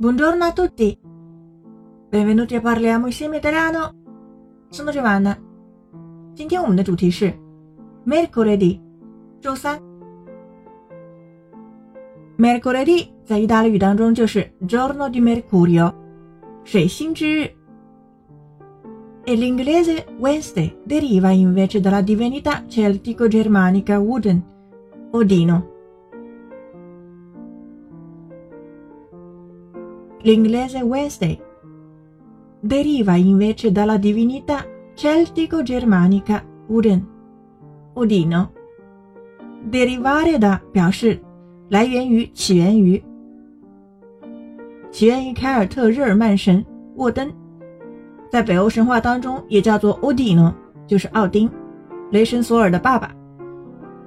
Buongiorno a tutti. Benvenuti a Parliamo insieme italiano. Sono Giovanna. 今天我们的主题是 Mercoledì，周三。Mercoledì 在意大利语当中就是 Giorno di Mercurio，水星之日。E l'inglese Wednesday deriva invece dalla divinità celtico-germanica Wooden, Odino. L'inglese Wednesday deriva invece dalla divinità celtico-germanica Wooden, Odino. Derivare da 表示来源于、起源于，起源于凯尔特日耳曼神沃登。在北欧神话当中也叫做 Odino，就是奥丁，雷神索尔的爸爸。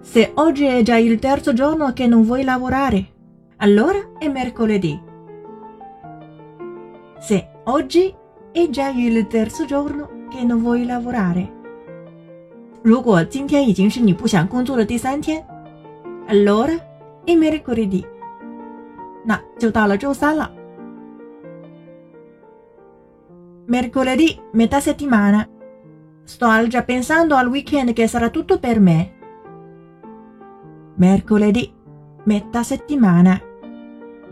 Se oggi è già il terzo giorno che non vuoi lavorare, allora è mercoledì. Se oggi è già il terzo giorno che non vuoi lavorare，如果今天已经是你不想工作的第三天，allora è mercoledì，那就到了周三了。Mercoledì, metà settimana. Sto già pensando al weekend che sarà tutto per me. Mercoledì, metà settimana.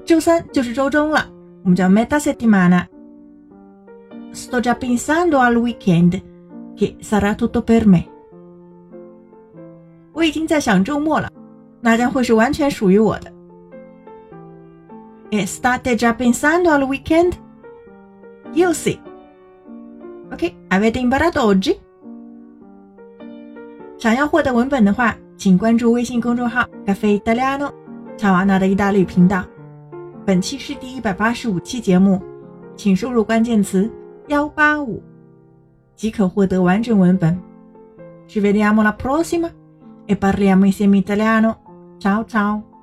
周三就是周中了， 我们叫 metà settimana. Sto già pensando al weekend che sarà tutto per me. 我已经在想周末了，那将会是完全属于我的。E state già pensando al weekend? Io sì. Ok, avete imparato oggi? 想要获得文本的话，请关注微信公众号“咖啡意大利诺”乔瓦纳的意大利频道。 本期是第一百八十五期节目，请输入关键词“幺八五”即可获得完整文本。Ci vediamo la prossima e parliamo insieme italiano. Ciao ciao!